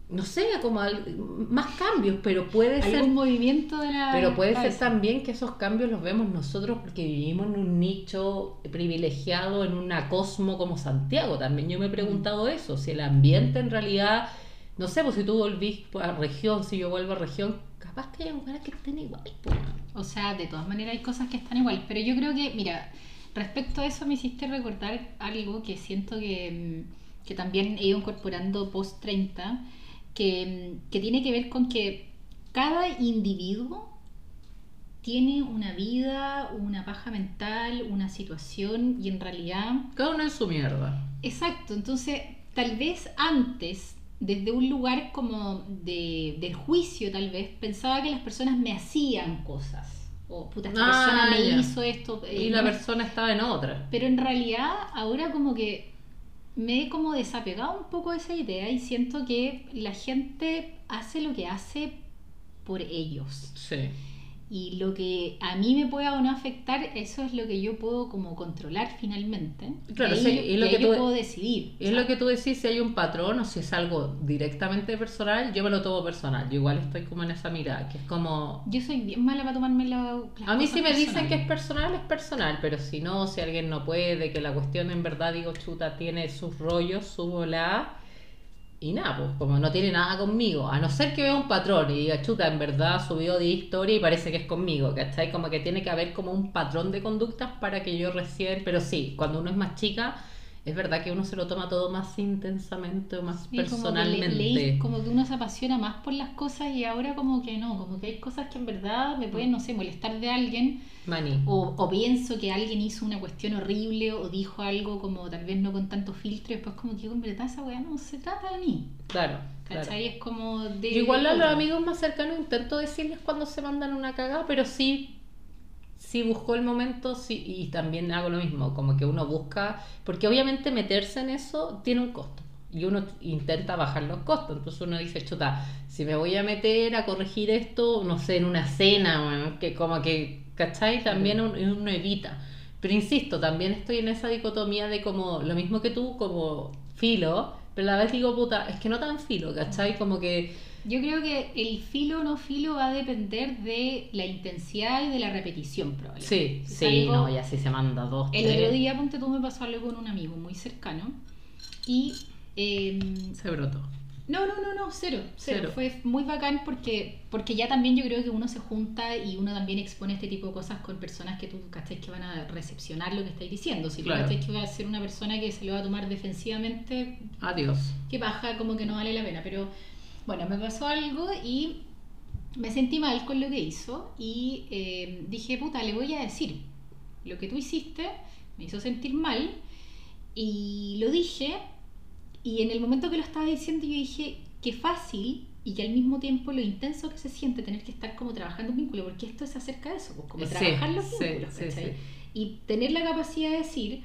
no sé, como al- más cambios, pero puede ser Algún movimiento de la pero puede ser también que esos cambios los vemos nosotros porque vivimos en un nicho privilegiado, en una cosmo como Santiago. También yo me he preguntado eso, si el ambiente en realidad, no sé, pues si tú volvís a región, si yo vuelvo a región, capaz que hay lugares que estén igual. pues. O sea, de todas maneras hay cosas que están igual, pero yo creo que, mira, respecto a eso me hiciste recordar algo que siento que, mm, que también he ido incorporando post 30, que, mm, que tiene que ver con que cada individuo tiene una vida, una paja mental, una situación y en realidad Cada uno en su mierda. Exacto, entonces tal vez antes, desde un lugar como de, del juicio tal vez, pensaba que las personas me hacían cosas. O puta, esta Ah, persona me ya. hizo esto. eh, Y la no me- persona estaba en otra. Pero en realidad ahora como que me he como desapegado un poco de esa idea y siento que la gente hace lo que hace por ellos. Sí. Y lo que a mí me pueda o no afectar, eso es lo que yo puedo como controlar finalmente. Claro, ahí, sí, y lo que ahí yo tú- puedo decidir. Es O sea, lo que tú decís, si hay un patrón o si es algo directamente personal, yo me lo tomo personal. Yo igual estoy como en esa mirada, que es como... Yo soy bien mala para tomarme la, A mí si me dicen que es personal, es personal, pero si no, si alguien no puede, que la cuestión en verdad, digo, chuta, tiene sus rollos, su volada, y nada, pues como no tiene nada conmigo, a no ser que vea un patrón y diga, chuta, en verdad subió de historia y parece que es conmigo, ¿cachai? Como que tiene que haber como un patrón de conductas para que yo recién, pero sí, cuando uno es más chica, es verdad que uno se lo toma todo más intensamente o más Sí, como que le- personalmente. leí- como que uno se apasiona más por las cosas y ahora como que no, como que hay cosas que en verdad me pueden, no sé, molestar de alguien Maní. o, o pienso que alguien hizo una cuestión horrible o dijo algo como tal vez no con tanto filtro y después como que en verdad esa weá no se trata de mí, Claro. claro. ¿cachai? Es como de... Yo igual a los amigos más cercanos intento decirles cuando se mandan una cagada, pero sí, sí busco el momento sí, y también hago lo mismo, como que uno busca, porque obviamente meterse en eso tiene un costo y uno intenta bajar los costos, entonces uno dice, chuta, si me voy a meter a corregir esto, no sé, en una cena, bueno, que como que, ¿cachai? También uno, uno evita. Pero insisto, también estoy en esa dicotomía de como, lo mismo que tú, como filo, pero a la vez digo, puta, es que no tan filo, ¿cachai? Como que... Yo creo que el filo o no filo va a depender de la intensidad y de la repetición probablemente. Sí, Si sí, algo- no, ya sí se manda dos, El tres. otro día, ponte tú, me pasó algo con un amigo muy cercano y... em, Se brotó. no, no, no, no, cero, cero. Cero. Fue muy bacán porque, porque ya también yo creo que uno se junta y uno también expone este tipo de cosas con personas que tú cachai que van a recepcionar lo que estáis diciendo. Si Claro. tú cachai que va a ser una persona que se lo va a tomar defensivamente, Adiós. que baja como que no vale la pena. Pero bueno, me pasó algo y me sentí mal con lo que hizo y eh, dije, puta, le voy a decir, lo que tú hiciste me hizo sentir mal Y lo dije, y en el momento que lo estaba diciendo yo dije, qué fácil y que al mismo tiempo lo intenso que se siente tener que estar como trabajando un vínculo, porque esto es acerca de eso, pues, como Sí, trabajar los vínculos, sí, ¿cachai? sí. Y tener la capacidad de decir,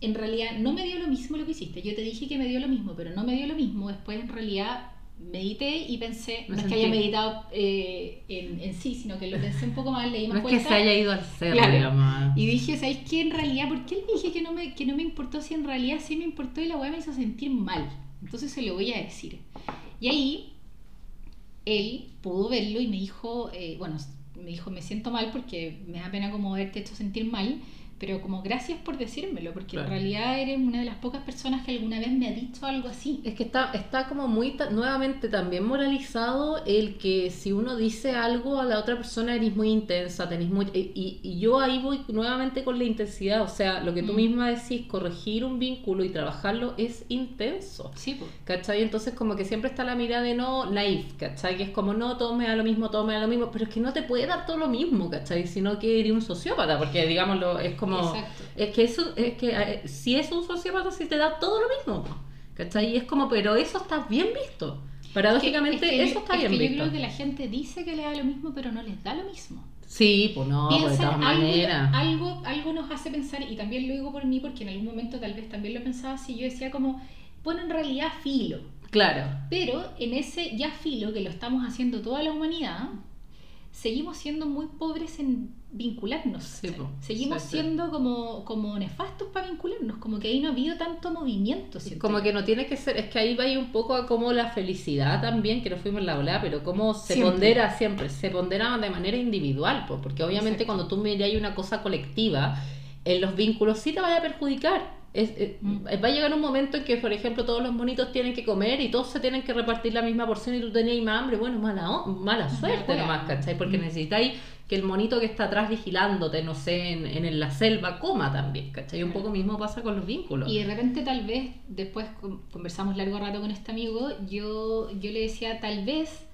en realidad no me dio lo mismo lo que hiciste, yo te dije que me dio lo mismo, pero no me dio lo mismo, después en realidad medité y pensé, Me no es que sentí- haya meditado eh, en, en sí, sino que lo pensé un poco más, leí No más es que se haya ido al cerro, Claro. digamos. Y dije, ¿sabéis qué? En realidad, ¿por qué le dije que no, me, que no me importó si en realidad sí me importó y la weá me hizo sentir mal? Entonces se lo voy a decir. Y ahí, él pudo verlo y me dijo, eh, bueno, me dijo, me siento mal porque me da pena como haberte hecho sentir mal, pero como gracias por decírmelo, porque Claro. en realidad eres una de las pocas personas que alguna vez me ha dicho algo así. Es que está, está como muy, ta- nuevamente también moralizado el que si uno dice algo a la otra persona eres muy intensa, tenés muy... Y, y yo ahí voy nuevamente con la intensidad, o sea, lo que tú Mm. misma decís, corregir un vínculo y trabajarlo es intenso. Sí, pues. ¿Cachai? Entonces como que siempre está la mirada de no naif, ¿cachai? Que es como no, todo me da lo mismo, todo me da lo mismo, pero es que no te puede dar todo lo mismo, ¿cachai? Sino que eres un sociópata, porque digámoslo, es como... Exacto. Es que eso, es que eh, si es un sociópata, si te da todo lo mismo, ¿cachai? Y es como, pero eso está bien visto. Paradójicamente, Es que- es que eso está es bien que visto. Yo creo que la gente dice que le da lo mismo, pero no les da lo mismo. Sí, pues no, pues de Piensan todas algo, maneras. algo, algo nos hace pensar, y también lo digo por mí, porque en algún momento tal vez también lo pensaba así, yo decía como, bueno, en realidad filo, Claro. pero en ese ya filo que lo estamos haciendo toda la humanidad, seguimos siendo muy pobres en vincularnos. Po. Seguimos Sí, sí. siendo como, como nefastos para vincularnos, como que ahí no ha habido tanto movimiento. Como que no tiene que ser, es que ahí va ahí un poco a como la felicidad también, que no fuimos en la ola, pero cómo se Siempre. pondera siempre, se pondera de manera individual, pues, porque obviamente Exacto. cuando tú miras una cosa colectiva, en los vínculos sí te vaya a perjudicar. Es- eh, Mm. Va a llegar un momento en que, por ejemplo, todos los monitos tienen que comer y todos se tienen que repartir la misma porción y tú tenías más hambre. Bueno, mala, mala suerte nomás, ¿cachai? Porque Mm. necesitáis que el monito que está atrás vigilándote, no sé, en, en la selva, coma también, ¿cachai? Un poco mismo pasa con los vínculos. Y de repente tal vez, después con- conversamos largo rato con este amigo, yo, yo le decía, tal vez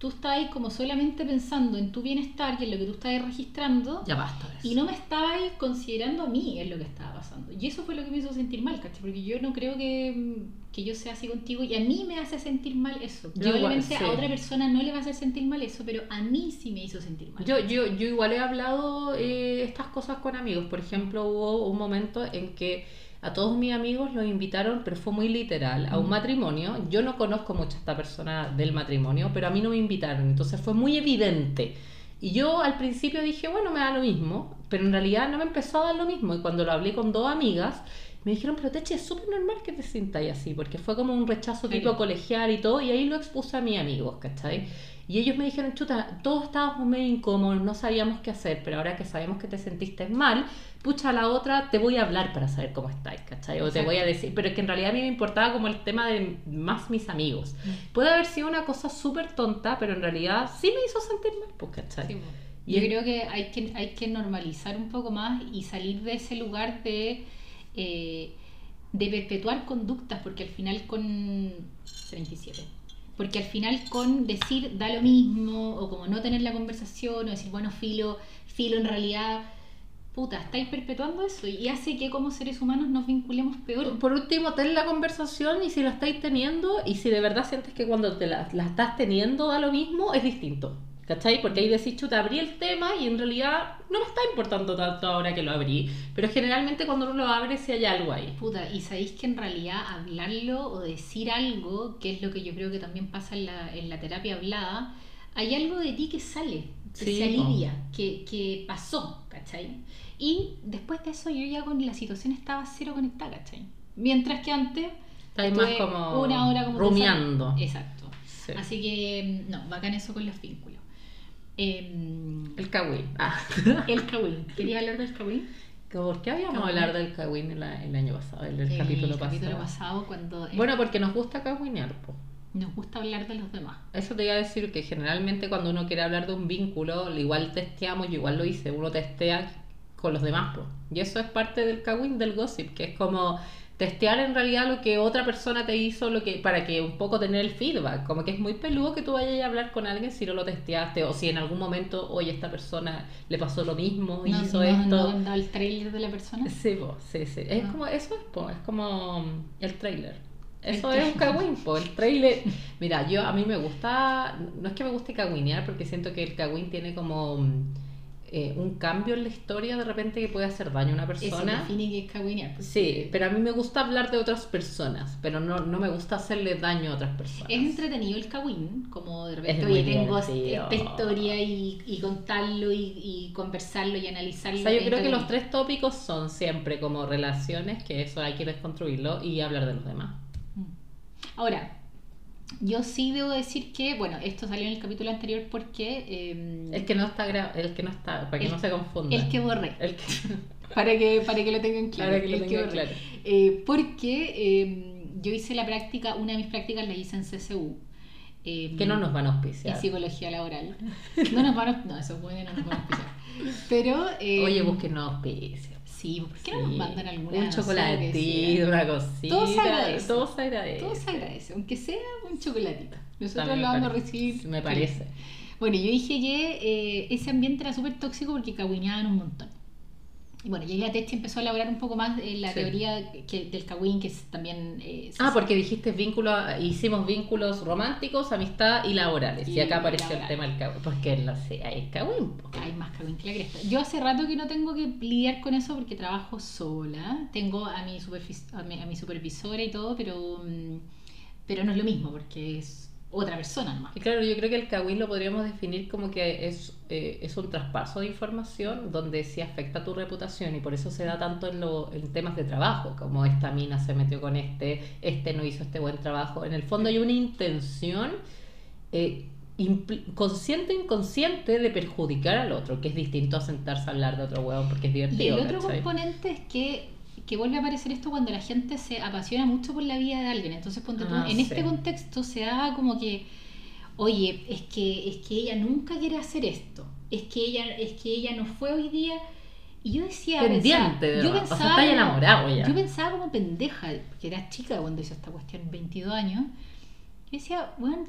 tú estás ahí como solamente pensando en tu bienestar y en lo que tú estás registrando Ya basta de eso. y no me estabas considerando a mí en lo que estaba pasando. Y eso fue lo que me hizo sentir mal, ¿cachai? Porque yo no creo que, que yo sea así contigo y a mí me hace sentir mal eso. Yo igual, Probablemente sí. a otra persona no le va a hacer sentir mal eso, pero a mí sí me hizo sentir mal. Yo, yo, yo igual he hablado eh, estas cosas con amigos. Por ejemplo, hubo un momento en que a todos mis amigos los invitaron, pero fue muy literal, a un Mm. matrimonio. Yo no conozco mucho a esta persona del matrimonio, pero a mí no me invitaron. Entonces fue muy evidente. Y yo al principio dije, bueno, me da lo mismo, pero en realidad no me empezó a dar lo mismo. Y cuando lo hablé con dos amigas, me dijeron, pero Teche, es súper normal que te sintáis así, porque fue como un rechazo tipo colegial y todo, y ahí lo expuse a mis amigos, ¿cachai? Y ellos me dijeron, chuta, todos estábamos medio incómodos, no sabíamos qué hacer, pero ahora que sabemos que te sentiste mal, pucha, la otra te voy a hablar para saber cómo estáis, ¿cachai? O te Exacto. voy a decir, pero es que en realidad a mí me importaba como el tema de más mis amigos. Mm. Puede haber sido una cosa súper tonta, pero en realidad sí me hizo sentir mal, pues, ¿cachai? Sí, po. Y Yo es- creo que hay, que hay que normalizar un poco más y salir de ese lugar de, eh, de perpetuar conductas, porque al final con 37, porque al final con decir da lo mismo, o como no tener la conversación, o decir, bueno, filo, filo en realidad, puta, estáis perpetuando eso y hace que como seres humanos nos vinculemos peor. Por último, ten la conversación y si la estáis teniendo y si de verdad sientes que cuando te la, la estás teniendo da lo mismo, es distinto. ¿Cachai? Porque ahí decís, chuta, abrí el tema y en realidad no me está importando tanto ahora que lo abrí. Pero generalmente cuando uno lo abre, si hay algo ahí. Puta, y sabéis que en realidad hablarlo o decir algo, que es lo que yo creo que también pasa en la, en la terapia hablada, hay algo de ti que sale, que Sí, se alivia, que, que pasó, ¿cachai? Y después de eso yo ya con la situación estaba cero conectada, ¿cachai? Mientras que antes Estáis más como una hora como rumiando. pensando- Exacto. Sí. Así que, no, bacán eso con los vínculos. Em, El kawin. Ah. el Kawin. ¿Querías hablar del Kawin? ¿Por qué habíamos hablar del kawin el, el año pasado, el, el El capítulo, capítulo pasado? cuando Bueno, porque nos gusta kawinear, po. Nos gusta hablar de los demás. Eso te iba a decir que generalmente cuando uno quiere hablar de un vínculo, igual testeamos, yo igual lo hice, uno testea con los demás, po. y eso es parte del kawin del gossip, que es como testear en realidad lo que otra persona te hizo, lo que para que un poco tener el feedback. Como que es muy peludo que tú vayas a hablar con alguien si no lo testeaste o si en algún momento, oye, esta persona le pasó lo mismo y No, hizo no, esto. no, el trailer de la persona. Sí, po, sí, sí. Es Ah. como, eso es, po, es como mm, el trailer. Eso es un trailer. cagüín, po, el trailer. Mira, yo a mí me gusta, no es que me guste cagüinear, porque siento que el cagüín tiene como mm, eh, un cambio en la historia de repente que puede hacer daño a una Eso persona. define que es cagüinear. pues. Sí, pero a mí me gusta hablar de otras personas, pero no, no me gusta hacerle daño a otras personas. Es entretenido el cagüín, como de repente, oye, tengo esta historia y, y contarlo y, y conversarlo y analizarlo. O sea, yo creo que los tres tópicos son siempre como relaciones, que eso hay que desconstruirlo, y hablar de los demás. Ahora, yo sí debo decir que, bueno, esto salió en el capítulo anterior porque... eh, El que no está gra- el que no está, para que El- no se confunda. el que borré. El que, Para que, para que lo tengan claro. para que lo el tengan claro. Eh, porque eh, yo hice la práctica, una de mis prácticas la hice en CSU. eh, Que no nos van a en auspiciar. psicología laboral. No nos van a, no, esos buenos no nos van a auspiciar. Pero. Oye, busquen auspicios. Sí, ¿por qué no nos mandan alguna? Un lo que chocolatito, una cosita. Todo se agradece. Todo se agradece. Todo se agradece, aunque sea un chocolatito. Nosotros También lo vamos a recibir. Me parece. Bueno, yo dije que eh, ese ambiente era súper tóxico porque cagüineaban un montón. Y bueno, y la Techi empezó a elaborar un poco más en la Sí. teoría que, del cagüín, que es también... eh, Ah, porque dijiste vínculos, hicimos vínculos románticos, amistad y laborales. Y, Y acá apareció el tema del cagüín. Porque no sé, hay po. Hay más cagüín que la cresta. Yo hace rato que no tengo que lidiar con eso porque trabajo sola. Tengo a mi, a mi, a mi supervisora y todo, pero, mm, pero no es lo mismo porque es otra persona nomás. Y claro, yo creo que el cagüín lo podríamos definir como que es, eh, es un traspaso de información donde sí afecta tu reputación y por eso se da tanto en, lo- en temas de trabajo, como esta mina se metió con este, este no hizo este buen trabajo. En el fondo hay una intención eh, consciente o inconsciente de perjudicar al otro, que es distinto a sentarse a hablar de otro hueón porque es Y divertido. el otro ¿cachai? componente es que, que vuelve a aparecer esto cuando la gente se apasiona mucho por la vida de alguien. Entonces, ponte tú, Ah, en sí. este contexto se daba como que, oye, es que, es que ella nunca quiere hacer esto. Es que ella, es que ella no fue hoy día. Y yo decía, Pendiente, de pensaba- yo verdad. O sea, pensaba, está enamorado ya. yo pensaba como pendeja, porque era chica cuando hizo esta cuestión, 22 años. Yo decía, weón,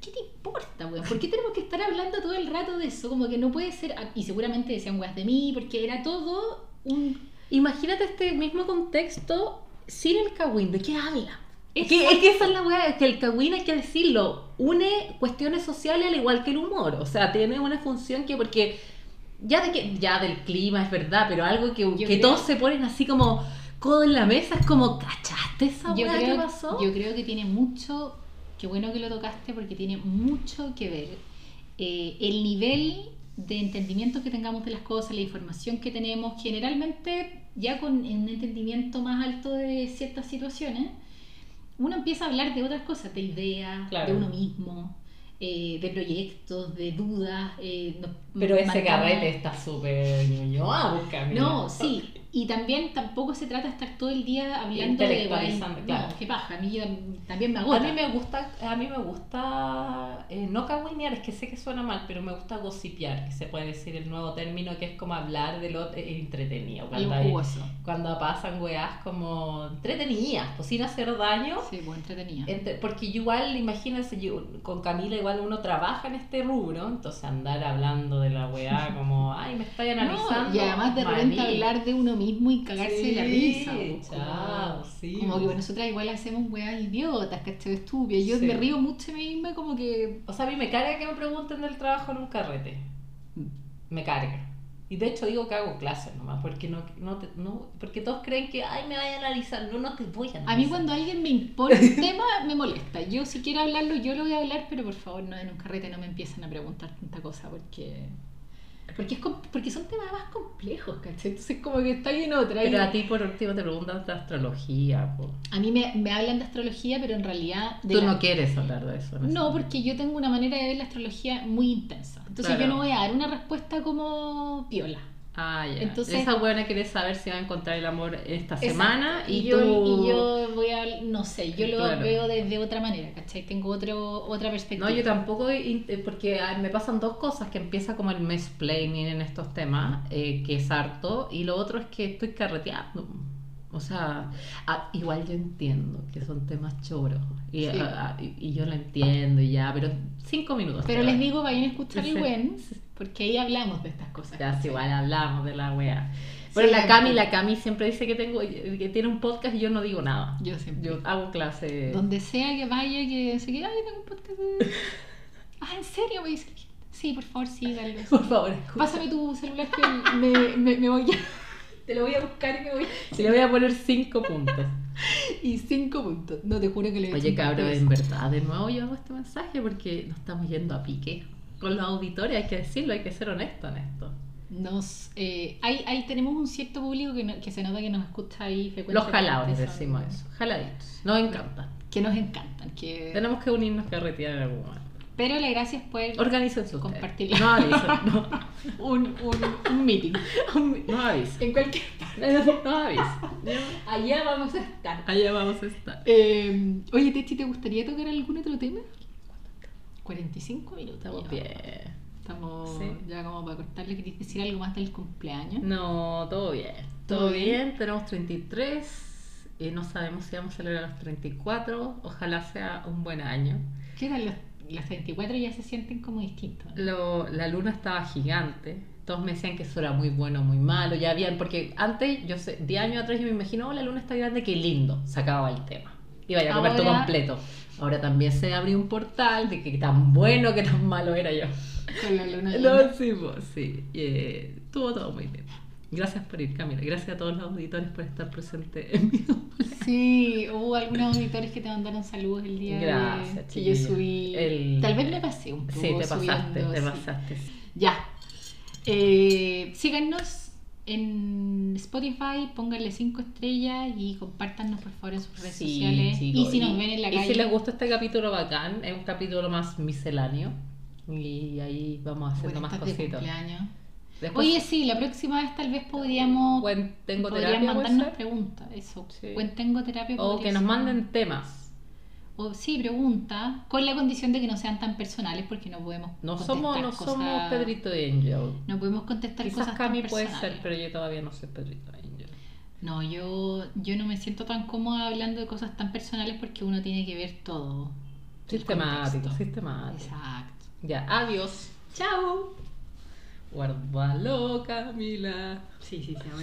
¿qué te importa, weón? ¿Por qué tenemos que estar hablando todo el rato de eso? Como que no puede ser. Y seguramente decían weas de mí, porque era todo un. Imagínate este mismo contexto sin el cagüín. ¿De qué habla? Es que, es que esa es la weá, es que el cagüín hay que decirlo, une cuestiones sociales al igual que el humor, o sea, tiene una función que porque ya de que ya del clima es verdad, pero algo que, que creo- todos se ponen así como codo en la mesa es como, ¿cachaste esa weá que pasó? yo creo que tiene mucho. Qué bueno que lo tocaste, porque tiene mucho que ver eh, el nivel de entendimiento que tengamos de las cosas, la información que tenemos, generalmente ya con un entendimiento más alto de ciertas situaciones, uno empieza a hablar de otras cosas, de ideas, Claro. de uno mismo, eh, de proyectos, de dudas. eh, Pero ese mandamos- carrete está súper busca, mira. No, sí. Y también tampoco se trata de estar todo el día hablando de guay, claro. No, qué paja, a mí también me A mí me gusta, a mí me gusta eh, no cagüinear, es que sé que suena mal, pero me gusta gossipear, que se puede decir el nuevo término que es como hablar de lo entretenido. Cuando, hay- cuando pasan weás como entretenidas, pues sin hacer daño. Sí, pues entretenida. Entre- porque yo igual, imagínense, yo, con Camila igual uno trabaja en este rubro, entonces andar hablando de la weá como, ay, me estáis analizando. No, y además de repente hablar de uno mismo y cagarse de la risa. pues, como- chao, sí, Como que nosotras igual hacemos weas idiotas, ¿cachai? Estúpidas. Yo Sí. me río mucho de mí misma como que... O sea, a mí me carga que me pregunten del trabajo en un carrete. Me carga. Y de hecho digo que hago clases nomás, porque no, no, te- no porque todos creen que, ay, me vayan a analizar. No, no te voy a analizar. A mí cuando alguien me impone un tema me molesta. Yo si quiero hablarlo, yo lo voy a hablar, pero por favor no en un carrete no me empiecen a preguntar tanta cosa porque... Porque, es porque son temas más complejos, ¿cachai? Entonces como que está ahí en otra. y- Pero a ti por último te preguntan de astrología. po. A mí me, me hablan de astrología, pero en realidad... Tú la- no quieres hablar de eso. No, porque yo tengo una manera de ver la astrología muy intensa. Entonces Claro. yo no voy a dar una respuesta como piola. Ah, ya. Entonces- Esa buena quiere saber si va a encontrar el amor esta Exacto. semana y, yo, tú... y yo voy a, no sé, yo lo veo desde otra manera, ¿cachai? Tengo otro, otra perspectiva. No, yo tampoco, eh, porque ah, me pasan dos cosas, que empieza como el mansplaining en estos temas, eh, que es harto, y lo otro es que estoy carreteando. O sea, ah, igual yo entiendo que son temas choros. Y, Sí. ah, ah, y- yo lo entiendo y ya, pero cinco minutos. Pero les digo, vayan a escuchar el Sí. buen, porque ahí hablamos de estas cosas. Ya, ¿cachai? igual hablamos de la wea. Pero Sí, la Cami, la Cami siempre dice que tengo que tiene un podcast y yo no digo nada. Yo siempre. Yo hago clase. Donde sea que vaya, que se quede, ay, tengo un podcast. de-". ah, ¿en serio? Me dice, sí, por favor, sí, dale. Por favor, escucha. Pásame tu celular que me, me, me voy a... Te lo voy a buscar y me voy Si le voy a poner cinco puntos. Y cinco puntos. No, te juro que le Oye, cabrón, en verdad, de nuevo yo hago este mensaje porque nos estamos yendo a pique. Con los auditores hay que decirlo, hay que ser honesto en esto. Nos, eh, ahí, ahí tenemos un cierto público que, no- que se nota que nos escucha ahí Los frecuentemente. jalados son- decimos eso. Jaladitos. Nos encanta. Que nos encantan. Que... Tenemos que unirnos carretear en algún momento. Pero la gracia es poder. Compartirla. No avisen. No, un, un, un meeting. no avisen. En cualquier No avisen. Allá vamos a estar. Allá vamos a estar. Eh, oye, Techi, ¿te gustaría tocar algún otro tema? 45 minutos. Estamos bien. Estamos Sí. ya como para cortarle. ¿Querías decir algo más del cumpleaños? No, todo bien. ¿Todo Todo bien? bien, tenemos 33 y no sabemos si vamos a celebrar los 34. Ojalá sea un buen año. ¿Qué tal? Los, los 34 ya se sienten como distintos. ¿no? Lo- la luna estaba gigante. Todos me decían que eso era muy bueno, muy malo. Ya habían, porque antes, yo sé, 10 años atrás yo me imagino, oh, la luna está grande, qué lindo. Sacaba el tema. Iba a ir a comer todo completo. Ahora también se abrió un portal de que tan bueno, que tan malo era yo. Con la luna. No, sí, pues, sí. Y, eh, estuvo todo muy bien. Gracias por ir, Camila. Gracias a todos los auditores por estar presentes en mi. Sí, hubo algunos auditores que te mandaron saludos el día Gracias, de, que yo subí. El- Tal vez me pasé un poco. Sí, te pasaste, subiendo, te sí. pasaste. Ya. Eh, síganos en Spotify, pónganle 5 estrellas y compártanos por favor en sus redes Sí, sociales. chicos, y si nos ven en la y calle. si les gusta este capítulo bacán, es un capítulo más misceláneo. Y ahí vamos haciendo bueno, más cositas. Después, Oye, sí, la próxima vez tal vez podríamos. Tengo podrían terapia, puede mandarnos preguntas. Eso. Sí. Buen tengo terapia. O que nos manden temas. O sí, preguntas. Con la condición de que no sean tan personales porque no podemos. No contestar somos, no cosas- somos Pedrito Angel. No podemos contestar Quizás cosas tan Cami puede personales. ser, pero yo todavía no soy Pedrito Angel. No, yo, yo no me siento tan cómoda hablando de cosas tan personales porque uno tiene que ver todo. Sistemático, sistemático. Exacto. Ya, adiós. Chao. Sí, sí.